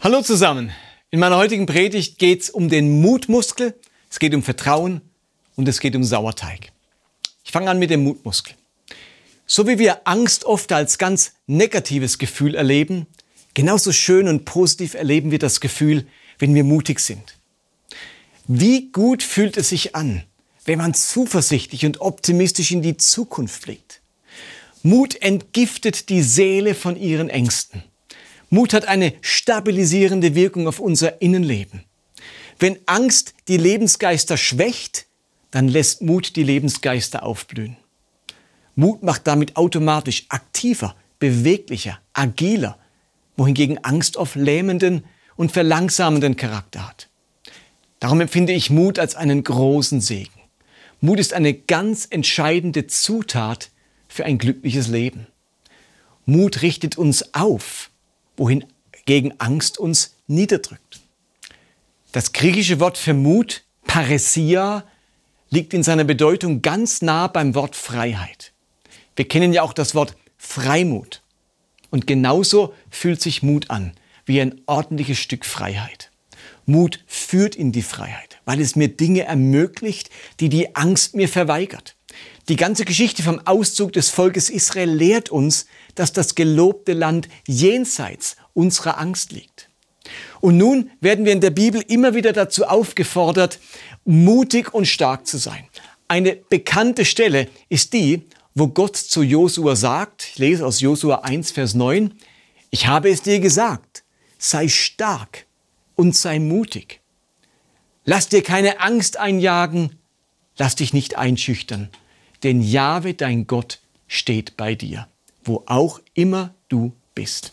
Hallo zusammen. In meiner heutigen Predigt geht es um den Mutmuskel, es geht um Vertrauen und es geht um Sauerteig. Ich fange an mit dem Mutmuskel. So wie wir Angst oft als ganz negatives Gefühl erleben, genauso schön und positiv erleben wir das Gefühl, wenn wir mutig sind. Wie gut fühlt es sich an, wenn man zuversichtlich und optimistisch in die Zukunft blickt. Mut entgiftet die Seele von ihren Ängsten. Mut hat eine stabilisierende Wirkung auf unser Innenleben. Wenn Angst die Lebensgeister schwächt, dann lässt Mut die Lebensgeister aufblühen. Mut macht damit automatisch aktiver, beweglicher, agiler, wohingegen Angst oft lähmenden und verlangsamenden Charakter hat. Darum empfinde ich Mut als einen großen Segen. Mut ist eine ganz entscheidende Zutat für ein glückliches Leben. Mut richtet uns auf, wohin gegen Angst uns niederdrückt. Das griechische Wort für Mut, Paresia, liegt in seiner Bedeutung ganz nah beim Wort Freiheit. Wir kennen ja auch das Wort Freimut. Und genauso fühlt sich Mut an, wie ein ordentliches Stück Freiheit. Mut führt in die Freiheit, weil es mir Dinge ermöglicht, die die Angst mir verweigert. Die ganze Geschichte vom Auszug des Volkes Israel lehrt uns, dass das gelobte Land jenseits unserer Angst liegt. Und nun werden wir in der Bibel immer wieder dazu aufgefordert, mutig und stark zu sein. Eine bekannte Stelle ist die, wo Gott zu Josua sagt, ich lese aus Josua 1, Vers 9, ich habe es dir gesagt, sei stark und sei mutig. Lass dir keine Angst einjagen, lass dich nicht einschüchtern, denn Jahwe, dein Gott, steht bei dir, wo auch immer du bist.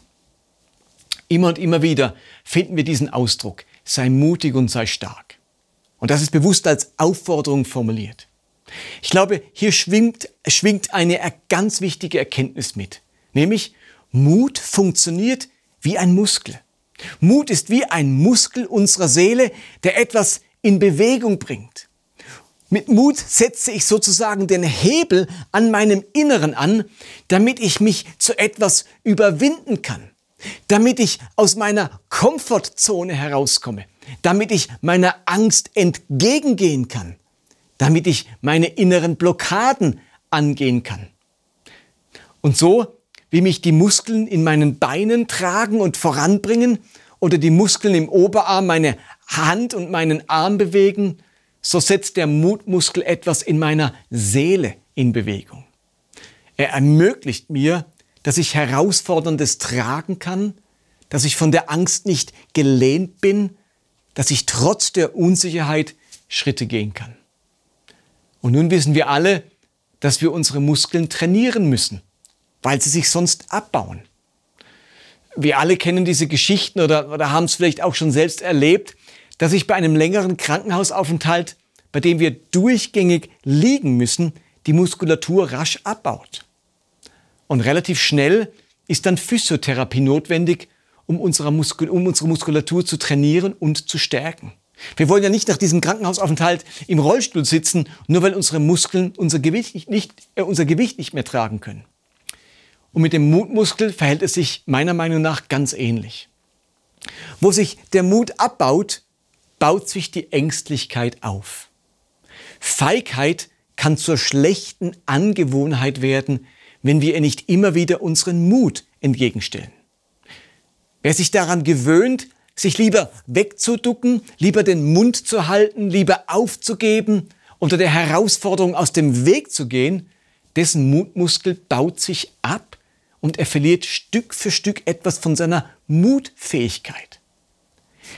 Immer und immer wieder finden wir diesen Ausdruck, sei mutig und sei stark. Und das ist bewusst als Aufforderung formuliert. Ich glaube, hier schwingt, schwingt eine ganz wichtige Erkenntnis mit, nämlich Mut funktioniert wie ein Muskel. Mut ist wie ein Muskel unserer Seele, der etwas in Bewegung bringt. Mit Mut setze ich sozusagen den Hebel an meinem Inneren an, damit ich mich zu etwas überwinden kann, damit ich aus meiner Komfortzone herauskomme, damit ich meiner Angst entgegengehen kann, damit ich meine inneren Blockaden angehen kann. Und so, wie mich die Muskeln in meinen Beinen tragen und voranbringen oder die Muskeln im Oberarm meine Hand und meinen Arm bewegen, so setzt der Mutmuskel etwas in meiner Seele in Bewegung. Er ermöglicht mir, dass ich Herausforderndes tragen kann, dass ich von der Angst nicht gelähmt bin, dass ich trotz der Unsicherheit Schritte gehen kann. Und nun wissen wir alle, dass wir unsere Muskeln trainieren müssen, weil sie sich sonst abbauen. Wir alle kennen diese Geschichten oder, oder haben es vielleicht auch schon selbst erlebt, dass sich bei einem längeren Krankenhausaufenthalt, bei dem wir durchgängig liegen müssen, die Muskulatur rasch abbaut. Und relativ schnell ist dann Physiotherapie notwendig, um unsere, Muskul um unsere Muskulatur zu trainieren und zu stärken. Wir wollen ja nicht nach diesem Krankenhausaufenthalt im Rollstuhl sitzen, nur weil unsere Muskeln unser Gewicht nicht, äh, unser Gewicht nicht mehr tragen können. Und mit dem Mutmuskel verhält es sich meiner Meinung nach ganz ähnlich. Wo sich der Mut abbaut, baut sich die Ängstlichkeit auf. Feigheit kann zur schlechten Angewohnheit werden, wenn wir ihr nicht immer wieder unseren Mut entgegenstellen. Wer sich daran gewöhnt, sich lieber wegzuducken, lieber den Mund zu halten, lieber aufzugeben, unter der Herausforderung aus dem Weg zu gehen, dessen Mutmuskel baut sich ab und er verliert Stück für Stück etwas von seiner Mutfähigkeit.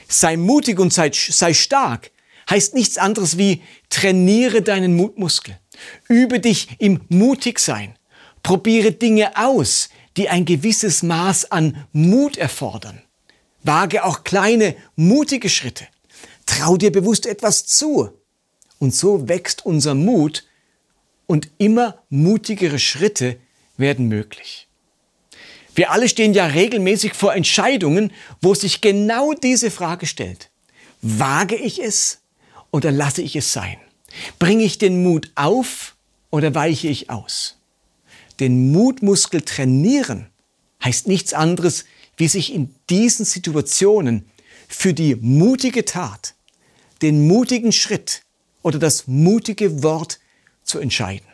Sei mutig und sei, sei stark heißt nichts anderes wie trainiere deinen Mutmuskel. Übe dich im Mutigsein. Probiere Dinge aus, die ein gewisses Maß an Mut erfordern. Wage auch kleine, mutige Schritte. Trau dir bewusst etwas zu. Und so wächst unser Mut und immer mutigere Schritte werden möglich. Wir alle stehen ja regelmäßig vor Entscheidungen, wo sich genau diese Frage stellt. Wage ich es oder lasse ich es sein? Bringe ich den Mut auf oder weiche ich aus? Den Mutmuskel trainieren heißt nichts anderes, wie sich in diesen Situationen für die mutige Tat, den mutigen Schritt oder das mutige Wort zu entscheiden.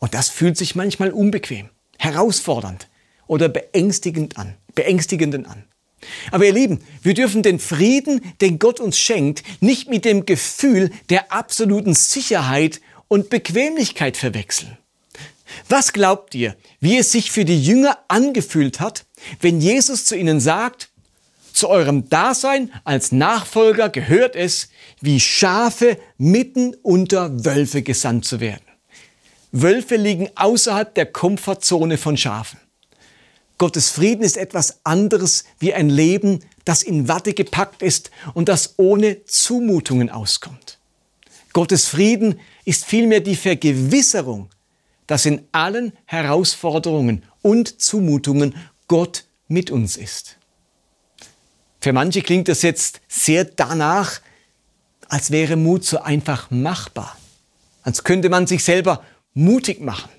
Und das fühlt sich manchmal unbequem, herausfordernd oder beängstigend an, beängstigenden an. Aber ihr Lieben, wir dürfen den Frieden, den Gott uns schenkt, nicht mit dem Gefühl der absoluten Sicherheit und Bequemlichkeit verwechseln. Was glaubt ihr, wie es sich für die Jünger angefühlt hat, wenn Jesus zu ihnen sagt, zu eurem Dasein als Nachfolger gehört es, wie Schafe mitten unter Wölfe gesandt zu werden. Wölfe liegen außerhalb der Komfortzone von Schafen. Gottes Frieden ist etwas anderes wie ein Leben, das in Watte gepackt ist und das ohne Zumutungen auskommt. Gottes Frieden ist vielmehr die Vergewisserung, dass in allen Herausforderungen und Zumutungen Gott mit uns ist. Für manche klingt das jetzt sehr danach, als wäre Mut so einfach machbar, als könnte man sich selber mutig machen.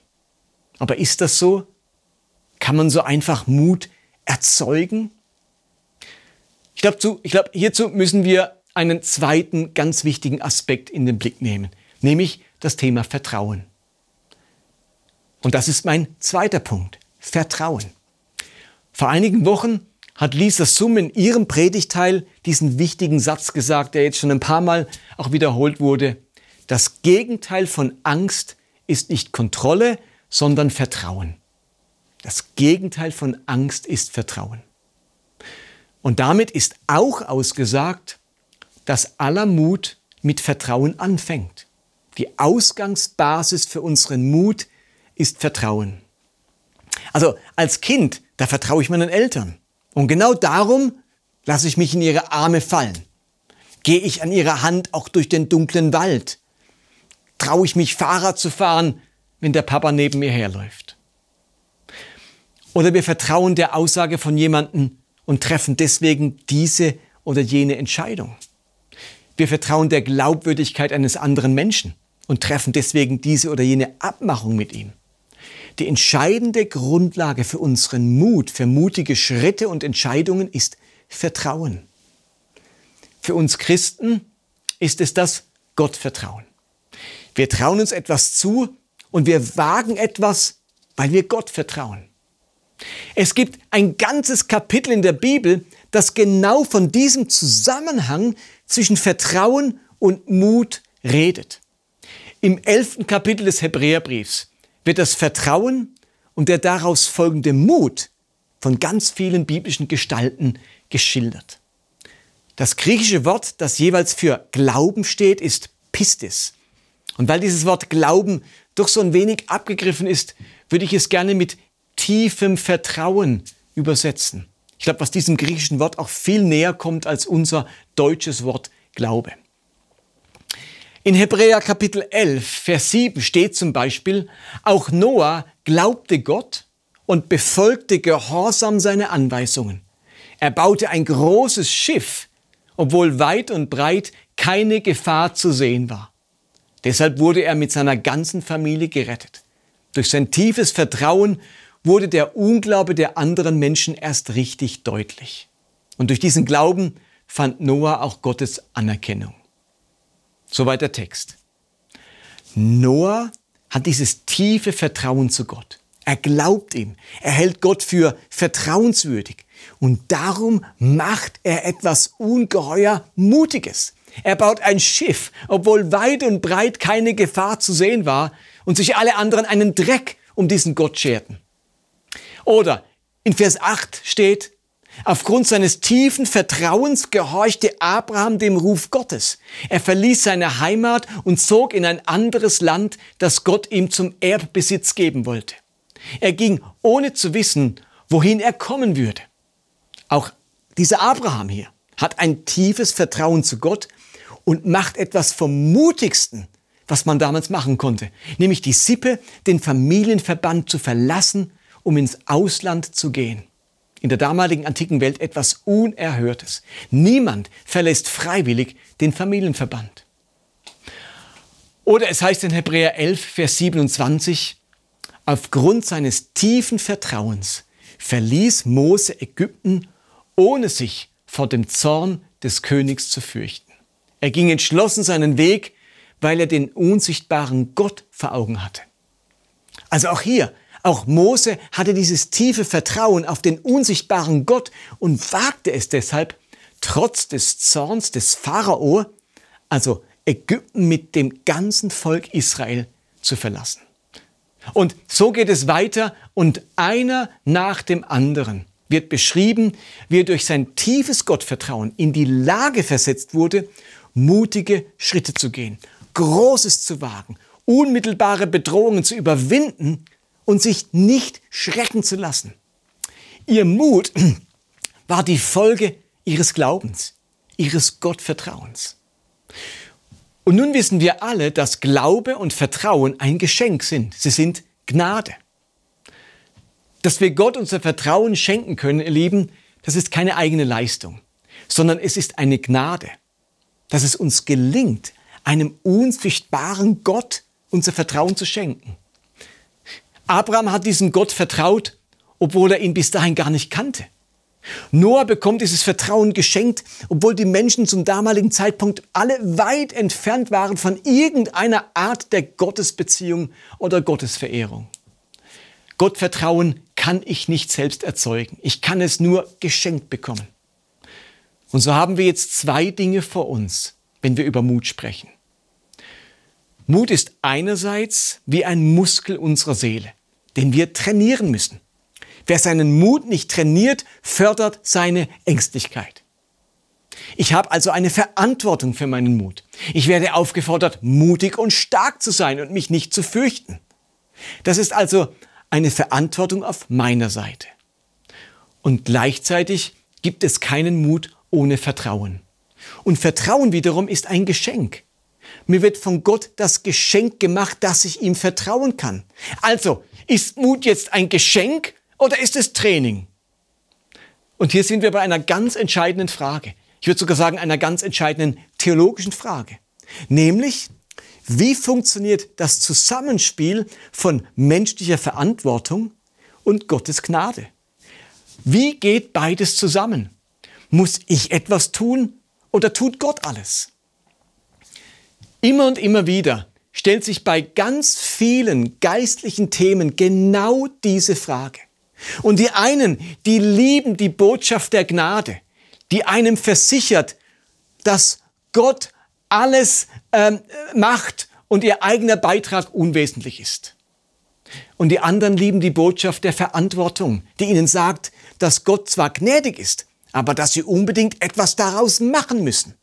Aber ist das so? Kann man so einfach Mut erzeugen? Ich glaube, glaub, hierzu müssen wir einen zweiten ganz wichtigen Aspekt in den Blick nehmen, nämlich das Thema Vertrauen. Und das ist mein zweiter Punkt, Vertrauen. Vor einigen Wochen hat Lisa Summ in ihrem Predigteil diesen wichtigen Satz gesagt, der jetzt schon ein paar Mal auch wiederholt wurde. Das Gegenteil von Angst ist nicht Kontrolle, sondern Vertrauen. Das Gegenteil von Angst ist Vertrauen. Und damit ist auch ausgesagt, dass aller Mut mit Vertrauen anfängt. Die Ausgangsbasis für unseren Mut ist Vertrauen. Also als Kind, da vertraue ich meinen Eltern. Und genau darum lasse ich mich in ihre Arme fallen. Gehe ich an ihrer Hand auch durch den dunklen Wald. Traue ich mich Fahrrad zu fahren, wenn der Papa neben mir herläuft. Oder wir vertrauen der Aussage von jemandem und treffen deswegen diese oder jene Entscheidung. Wir vertrauen der Glaubwürdigkeit eines anderen Menschen und treffen deswegen diese oder jene Abmachung mit ihm. Die entscheidende Grundlage für unseren Mut, für mutige Schritte und Entscheidungen ist Vertrauen. Für uns Christen ist es das Gottvertrauen. Wir trauen uns etwas zu und wir wagen etwas, weil wir Gott vertrauen. Es gibt ein ganzes Kapitel in der Bibel, das genau von diesem Zusammenhang zwischen Vertrauen und Mut redet. Im elften Kapitel des Hebräerbriefs wird das Vertrauen und der daraus folgende Mut von ganz vielen biblischen Gestalten geschildert. Das griechische Wort, das jeweils für Glauben steht, ist Pistis. Und weil dieses Wort Glauben doch so ein wenig abgegriffen ist, würde ich es gerne mit tiefem Vertrauen übersetzen. Ich glaube, was diesem griechischen Wort auch viel näher kommt als unser deutsches Wort Glaube. In Hebräer Kapitel 11, Vers 7 steht zum Beispiel, auch Noah glaubte Gott und befolgte gehorsam seine Anweisungen. Er baute ein großes Schiff, obwohl weit und breit keine Gefahr zu sehen war. Deshalb wurde er mit seiner ganzen Familie gerettet. Durch sein tiefes Vertrauen wurde der Unglaube der anderen Menschen erst richtig deutlich. Und durch diesen Glauben fand Noah auch Gottes Anerkennung. Soweit der Text. Noah hat dieses tiefe Vertrauen zu Gott. Er glaubt ihm. Er hält Gott für vertrauenswürdig. Und darum macht er etwas ungeheuer Mutiges. Er baut ein Schiff, obwohl weit und breit keine Gefahr zu sehen war und sich alle anderen einen Dreck um diesen Gott scherten. Oder in Vers 8 steht, aufgrund seines tiefen Vertrauens gehorchte Abraham dem Ruf Gottes. Er verließ seine Heimat und zog in ein anderes Land, das Gott ihm zum Erbbesitz geben wollte. Er ging ohne zu wissen, wohin er kommen würde. Auch dieser Abraham hier hat ein tiefes Vertrauen zu Gott und macht etwas vom mutigsten, was man damals machen konnte, nämlich die Sippe, den Familienverband zu verlassen um ins Ausland zu gehen. In der damaligen antiken Welt etwas Unerhörtes. Niemand verlässt freiwillig den Familienverband. Oder es heißt in Hebräer 11, Vers 27, aufgrund seines tiefen Vertrauens verließ Mose Ägypten, ohne sich vor dem Zorn des Königs zu fürchten. Er ging entschlossen seinen Weg, weil er den unsichtbaren Gott vor Augen hatte. Also auch hier, auch Mose hatte dieses tiefe Vertrauen auf den unsichtbaren Gott und wagte es deshalb, trotz des Zorns des Pharao, also Ägypten mit dem ganzen Volk Israel zu verlassen. Und so geht es weiter und einer nach dem anderen wird beschrieben, wie er durch sein tiefes Gottvertrauen in die Lage versetzt wurde, mutige Schritte zu gehen, Großes zu wagen, unmittelbare Bedrohungen zu überwinden und sich nicht schrecken zu lassen. Ihr Mut war die Folge ihres Glaubens, ihres Gottvertrauens. Und nun wissen wir alle, dass Glaube und Vertrauen ein Geschenk sind. Sie sind Gnade. Dass wir Gott unser Vertrauen schenken können, ihr Lieben, das ist keine eigene Leistung, sondern es ist eine Gnade, dass es uns gelingt, einem unsichtbaren Gott unser Vertrauen zu schenken. Abraham hat diesem Gott vertraut, obwohl er ihn bis dahin gar nicht kannte. Noah bekommt dieses Vertrauen geschenkt, obwohl die Menschen zum damaligen Zeitpunkt alle weit entfernt waren von irgendeiner Art der Gottesbeziehung oder Gottesverehrung. Gottvertrauen kann ich nicht selbst erzeugen. Ich kann es nur geschenkt bekommen. Und so haben wir jetzt zwei Dinge vor uns, wenn wir über Mut sprechen. Mut ist einerseits wie ein Muskel unserer Seele, den wir trainieren müssen. Wer seinen Mut nicht trainiert, fördert seine Ängstlichkeit. Ich habe also eine Verantwortung für meinen Mut. Ich werde aufgefordert, mutig und stark zu sein und mich nicht zu fürchten. Das ist also eine Verantwortung auf meiner Seite. Und gleichzeitig gibt es keinen Mut ohne Vertrauen. Und Vertrauen wiederum ist ein Geschenk. Mir wird von Gott das Geschenk gemacht, dass ich ihm vertrauen kann. Also, ist Mut jetzt ein Geschenk oder ist es Training? Und hier sind wir bei einer ganz entscheidenden Frage. Ich würde sogar sagen, einer ganz entscheidenden theologischen Frage. Nämlich, wie funktioniert das Zusammenspiel von menschlicher Verantwortung und Gottes Gnade? Wie geht beides zusammen? Muss ich etwas tun oder tut Gott alles? Immer und immer wieder stellt sich bei ganz vielen geistlichen Themen genau diese Frage. Und die einen, die lieben die Botschaft der Gnade, die einem versichert, dass Gott alles ähm, macht und ihr eigener Beitrag unwesentlich ist. Und die anderen lieben die Botschaft der Verantwortung, die ihnen sagt, dass Gott zwar gnädig ist, aber dass sie unbedingt etwas daraus machen müssen.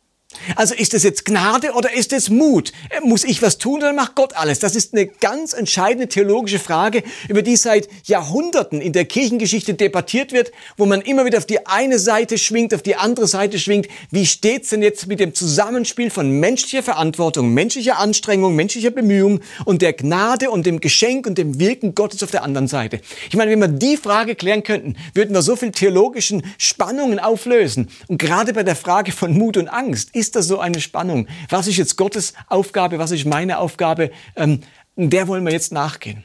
Also ist es jetzt Gnade oder ist es Mut? Äh, muss ich was tun oder macht Gott alles? Das ist eine ganz entscheidende theologische Frage, über die seit Jahrhunderten in der Kirchengeschichte debattiert wird, wo man immer wieder auf die eine Seite schwingt, auf die andere Seite schwingt. Wie steht's denn jetzt mit dem Zusammenspiel von menschlicher Verantwortung, menschlicher Anstrengung, menschlicher Bemühung und der Gnade und dem Geschenk und dem Wirken Gottes auf der anderen Seite? Ich meine, wenn wir die Frage klären könnten, würden wir so viel theologischen Spannungen auflösen. Und gerade bei der Frage von Mut und Angst ist das so eine Spannung. Was ist jetzt Gottes Aufgabe, was ist meine Aufgabe? Ähm, der wollen wir jetzt nachgehen.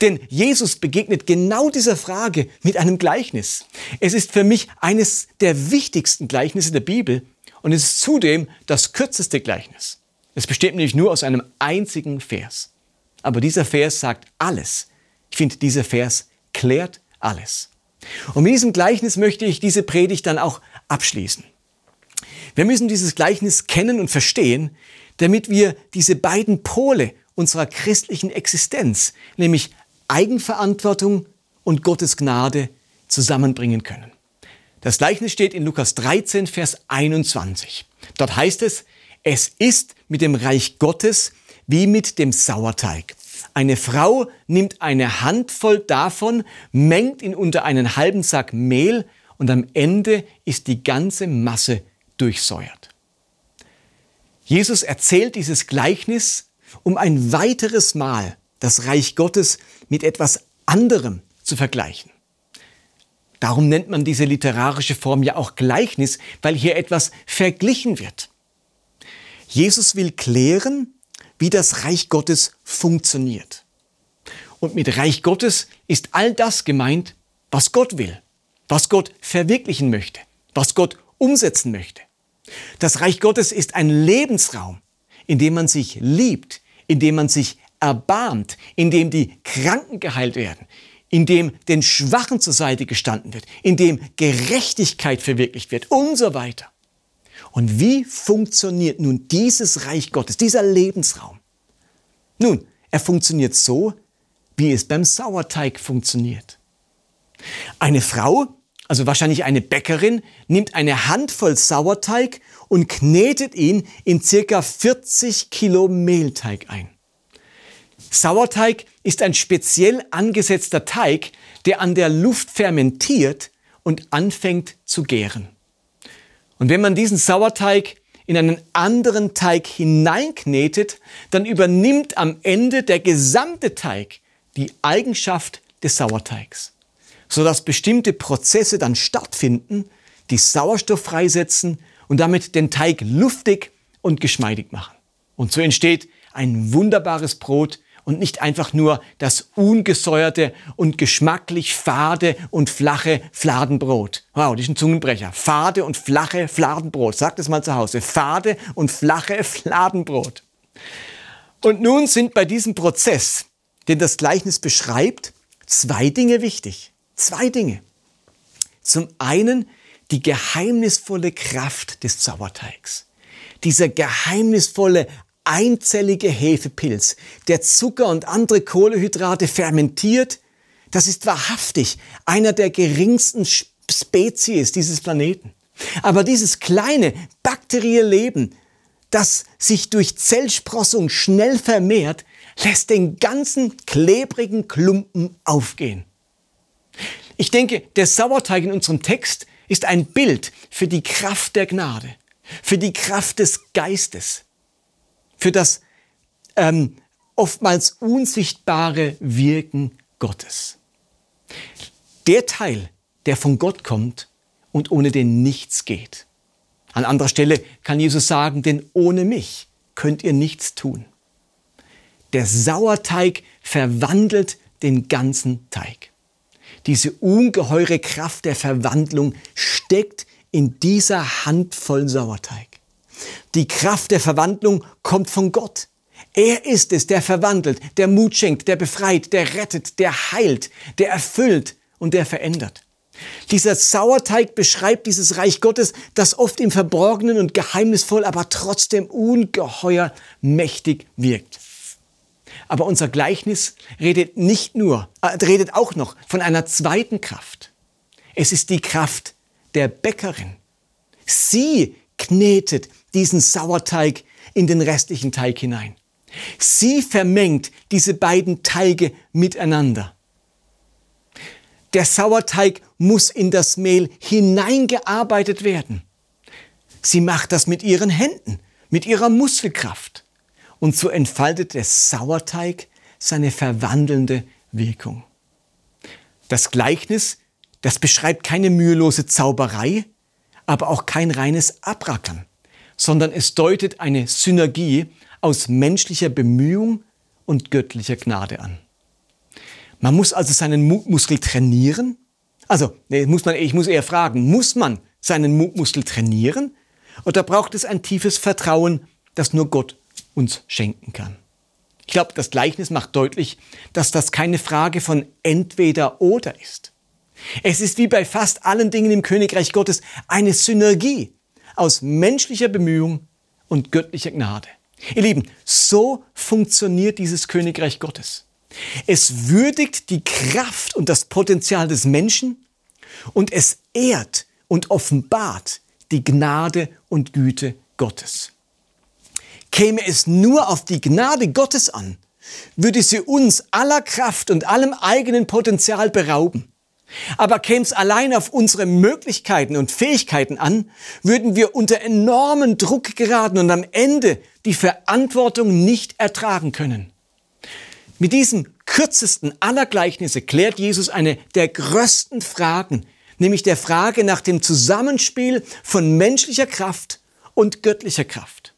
Denn Jesus begegnet genau dieser Frage mit einem Gleichnis. Es ist für mich eines der wichtigsten Gleichnisse der Bibel und es ist zudem das kürzeste Gleichnis. Es besteht nämlich nur aus einem einzigen Vers. Aber dieser Vers sagt alles. Ich finde, dieser Vers klärt alles. Und mit diesem Gleichnis möchte ich diese Predigt dann auch abschließen. Wir müssen dieses Gleichnis kennen und verstehen, damit wir diese beiden Pole unserer christlichen Existenz, nämlich Eigenverantwortung und Gottes Gnade, zusammenbringen können. Das Gleichnis steht in Lukas 13, Vers 21. Dort heißt es, es ist mit dem Reich Gottes wie mit dem Sauerteig. Eine Frau nimmt eine Handvoll davon, mengt ihn unter einen halben Sack Mehl und am Ende ist die ganze Masse durchsäuert. Jesus erzählt dieses Gleichnis, um ein weiteres Mal das Reich Gottes mit etwas anderem zu vergleichen. Darum nennt man diese literarische Form ja auch Gleichnis, weil hier etwas verglichen wird. Jesus will klären, wie das Reich Gottes funktioniert. Und mit Reich Gottes ist all das gemeint, was Gott will, was Gott verwirklichen möchte, was Gott umsetzen möchte. Das Reich Gottes ist ein Lebensraum, in dem man sich liebt, in dem man sich erbarmt, in dem die Kranken geheilt werden, in dem den Schwachen zur Seite gestanden wird, in dem Gerechtigkeit verwirklicht wird und so weiter. Und wie funktioniert nun dieses Reich Gottes, dieser Lebensraum? Nun, er funktioniert so, wie es beim Sauerteig funktioniert. Eine Frau, also wahrscheinlich eine Bäckerin, nimmt eine Handvoll Sauerteig und knetet ihn in circa 40 Kilo Mehlteig ein. Sauerteig ist ein speziell angesetzter Teig, der an der Luft fermentiert und anfängt zu gären. Und wenn man diesen Sauerteig in einen anderen Teig hineinknetet, dann übernimmt am Ende der gesamte Teig die Eigenschaft des Sauerteigs, sodass bestimmte Prozesse dann stattfinden, die Sauerstoff freisetzen und damit den Teig luftig und geschmeidig machen. Und so entsteht ein wunderbares Brot und nicht einfach nur das ungesäuerte und geschmacklich fade und flache Fladenbrot. Wow, das ist ein Zungenbrecher. Fade und flache Fladenbrot. Sagt es mal zu Hause. Fade und flache Fladenbrot. Und nun sind bei diesem Prozess, den das Gleichnis beschreibt, zwei Dinge wichtig. Zwei Dinge. Zum einen die geheimnisvolle Kraft des Sauerteigs. Dieser geheimnisvolle, einzellige Hefepilz, der Zucker und andere Kohlehydrate fermentiert, das ist wahrhaftig einer der geringsten Spezies dieses Planeten. Aber dieses kleine bakterielle Leben, das sich durch Zellsprossung schnell vermehrt, lässt den ganzen klebrigen Klumpen aufgehen. Ich denke, der Sauerteig in unserem Text ist ein Bild für die Kraft der Gnade, für die Kraft des Geistes, für das ähm, oftmals unsichtbare Wirken Gottes. Der Teil, der von Gott kommt und ohne den nichts geht. An anderer Stelle kann Jesus sagen, denn ohne mich könnt ihr nichts tun. Der Sauerteig verwandelt den ganzen Teig. Diese ungeheure Kraft der Verwandlung steckt in dieser Handvoll Sauerteig. Die Kraft der Verwandlung kommt von Gott. Er ist es, der verwandelt, der Mut schenkt, der befreit, der rettet, der heilt, der erfüllt und der verändert. Dieser Sauerteig beschreibt dieses Reich Gottes, das oft im Verborgenen und geheimnisvoll, aber trotzdem ungeheuer mächtig wirkt. Aber unser Gleichnis redet nicht nur, äh, redet auch noch von einer zweiten Kraft. Es ist die Kraft der Bäckerin. Sie knetet diesen Sauerteig in den restlichen Teig hinein. Sie vermengt diese beiden Teige miteinander. Der Sauerteig muss in das Mehl hineingearbeitet werden. Sie macht das mit ihren Händen, mit ihrer Muskelkraft. Und so entfaltet der Sauerteig seine verwandelnde Wirkung. Das Gleichnis, das beschreibt keine mühelose Zauberei, aber auch kein reines Abrackern, sondern es deutet eine Synergie aus menschlicher Bemühung und göttlicher Gnade an. Man muss also seinen Mutmuskel trainieren. Also, nee, muss man, ich muss eher fragen, muss man seinen Mutmuskel trainieren? Oder braucht es ein tiefes Vertrauen, das nur Gott uns schenken kann. Ich glaube, das Gleichnis macht deutlich, dass das keine Frage von entweder oder ist. Es ist wie bei fast allen Dingen im Königreich Gottes eine Synergie aus menschlicher Bemühung und göttlicher Gnade. Ihr Lieben, so funktioniert dieses Königreich Gottes. Es würdigt die Kraft und das Potenzial des Menschen und es ehrt und offenbart die Gnade und Güte Gottes. Käme es nur auf die Gnade Gottes an, würde sie uns aller Kraft und allem eigenen Potenzial berauben. Aber käme es allein auf unsere Möglichkeiten und Fähigkeiten an, würden wir unter enormen Druck geraten und am Ende die Verantwortung nicht ertragen können. Mit diesem kürzesten aller Gleichnisse klärt Jesus eine der größten Fragen, nämlich der Frage nach dem Zusammenspiel von menschlicher Kraft und göttlicher Kraft.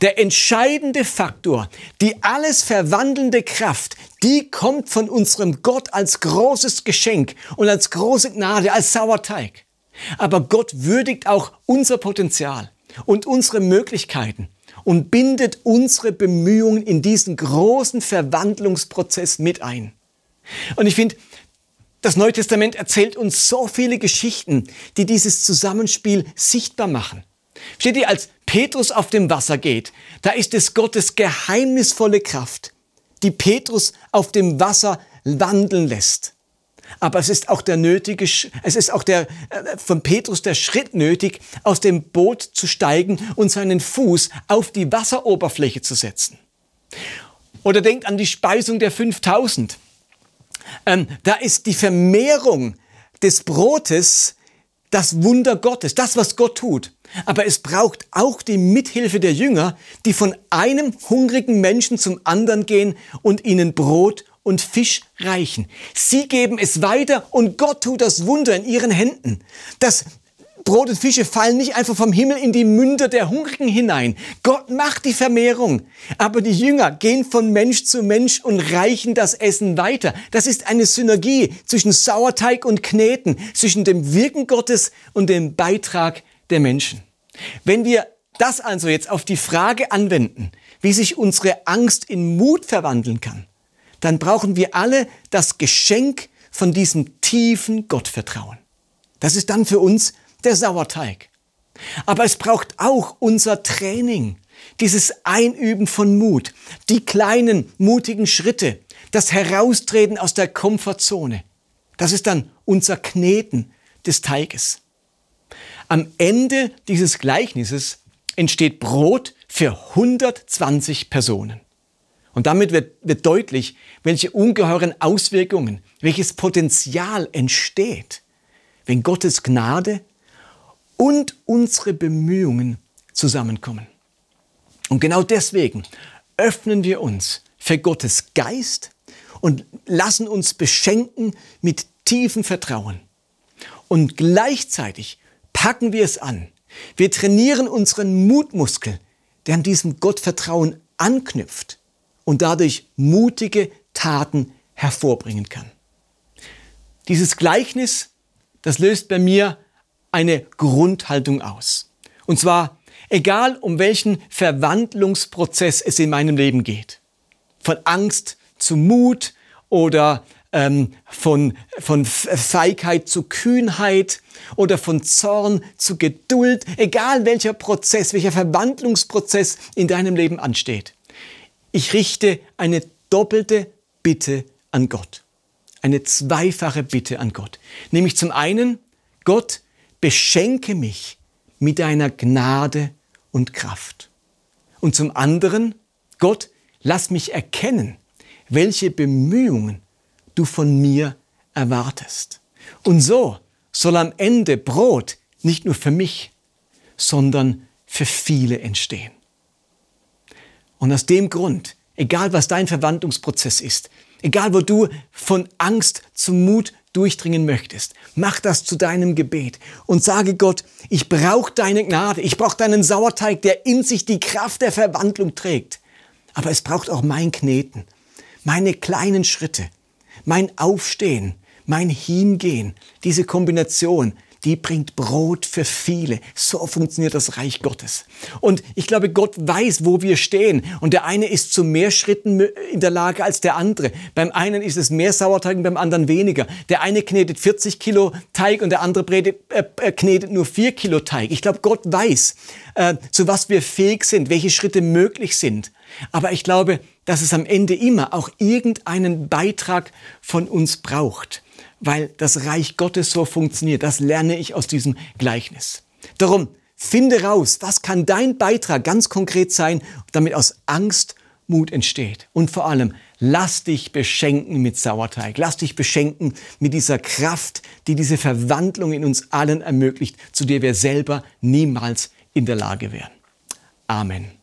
Der entscheidende Faktor, die alles verwandelnde Kraft, die kommt von unserem Gott als großes Geschenk und als große Gnade, als Sauerteig. Aber Gott würdigt auch unser Potenzial und unsere Möglichkeiten und bindet unsere Bemühungen in diesen großen Verwandlungsprozess mit ein. Und ich finde, das Neue Testament erzählt uns so viele Geschichten, die dieses Zusammenspiel sichtbar machen. Steht ihr, als Petrus auf dem Wasser geht, da ist es Gottes geheimnisvolle Kraft, die Petrus auf dem Wasser wandeln lässt. Aber es ist auch der nötige, es ist auch der, äh, von Petrus der Schritt nötig, aus dem Boot zu steigen und seinen Fuß auf die Wasseroberfläche zu setzen. Oder denkt an die Speisung der 5000. Ähm, da ist die Vermehrung des Brotes das Wunder Gottes, das, was Gott tut. Aber es braucht auch die Mithilfe der Jünger, die von einem hungrigen Menschen zum anderen gehen und ihnen Brot und Fisch reichen. Sie geben es weiter und Gott tut das Wunder in ihren Händen. Das Brot und Fische fallen nicht einfach vom Himmel in die Münder der Hungrigen hinein. Gott macht die Vermehrung. Aber die Jünger gehen von Mensch zu Mensch und reichen das Essen weiter. Das ist eine Synergie zwischen Sauerteig und Kneten, zwischen dem Wirken Gottes und dem Beitrag der Menschen. Wenn wir das also jetzt auf die Frage anwenden, wie sich unsere Angst in Mut verwandeln kann, dann brauchen wir alle das Geschenk von diesem tiefen Gottvertrauen. Das ist dann für uns der Sauerteig. Aber es braucht auch unser Training, dieses Einüben von Mut, die kleinen mutigen Schritte, das Heraustreten aus der Komfortzone. Das ist dann unser Kneten des Teiges. Am Ende dieses Gleichnisses entsteht Brot für 120 Personen. Und damit wird, wird deutlich, welche ungeheuren Auswirkungen, welches Potenzial entsteht, wenn Gottes Gnade und unsere Bemühungen zusammenkommen. Und genau deswegen öffnen wir uns für Gottes Geist und lassen uns beschenken mit tiefem Vertrauen. Und gleichzeitig packen wir es an. Wir trainieren unseren Mutmuskel, der an diesem Gottvertrauen anknüpft und dadurch mutige Taten hervorbringen kann. Dieses Gleichnis, das löst bei mir eine Grundhaltung aus. Und zwar, egal um welchen Verwandlungsprozess es in meinem Leben geht. Von Angst zu Mut oder ähm, von, von Feigheit zu Kühnheit oder von Zorn zu Geduld, egal welcher Prozess, welcher Verwandlungsprozess in deinem Leben ansteht. Ich richte eine doppelte Bitte an Gott. Eine zweifache Bitte an Gott. Nämlich zum einen, Gott, beschenke mich mit deiner Gnade und Kraft. Und zum anderen, Gott, lass mich erkennen, welche Bemühungen du von mir erwartest. Und so soll am Ende Brot nicht nur für mich, sondern für viele entstehen. Und aus dem Grund, egal was dein Verwandlungsprozess ist, egal wo du von Angst zu Mut durchdringen möchtest, mach das zu deinem Gebet und sage Gott, ich brauche deine Gnade, ich brauche deinen Sauerteig, der in sich die Kraft der Verwandlung trägt. Aber es braucht auch mein Kneten, meine kleinen Schritte, mein Aufstehen, mein Hingehen, diese Kombination, die bringt Brot für viele. So funktioniert das Reich Gottes. Und ich glaube, Gott weiß, wo wir stehen. Und der eine ist zu mehr Schritten in der Lage als der andere. Beim einen ist es mehr Sauerteig und beim anderen weniger. Der eine knetet 40 Kilo Teig und der andere äh, äh, knetet nur 4 Kilo Teig. Ich glaube, Gott weiß, äh, zu was wir fähig sind, welche Schritte möglich sind. Aber ich glaube, dass es am Ende immer auch irgendeinen Beitrag von uns braucht weil das Reich Gottes so funktioniert. Das lerne ich aus diesem Gleichnis. Darum, finde raus, was kann dein Beitrag ganz konkret sein, damit aus Angst Mut entsteht. Und vor allem, lass dich beschenken mit Sauerteig. Lass dich beschenken mit dieser Kraft, die diese Verwandlung in uns allen ermöglicht, zu der wir selber niemals in der Lage wären. Amen.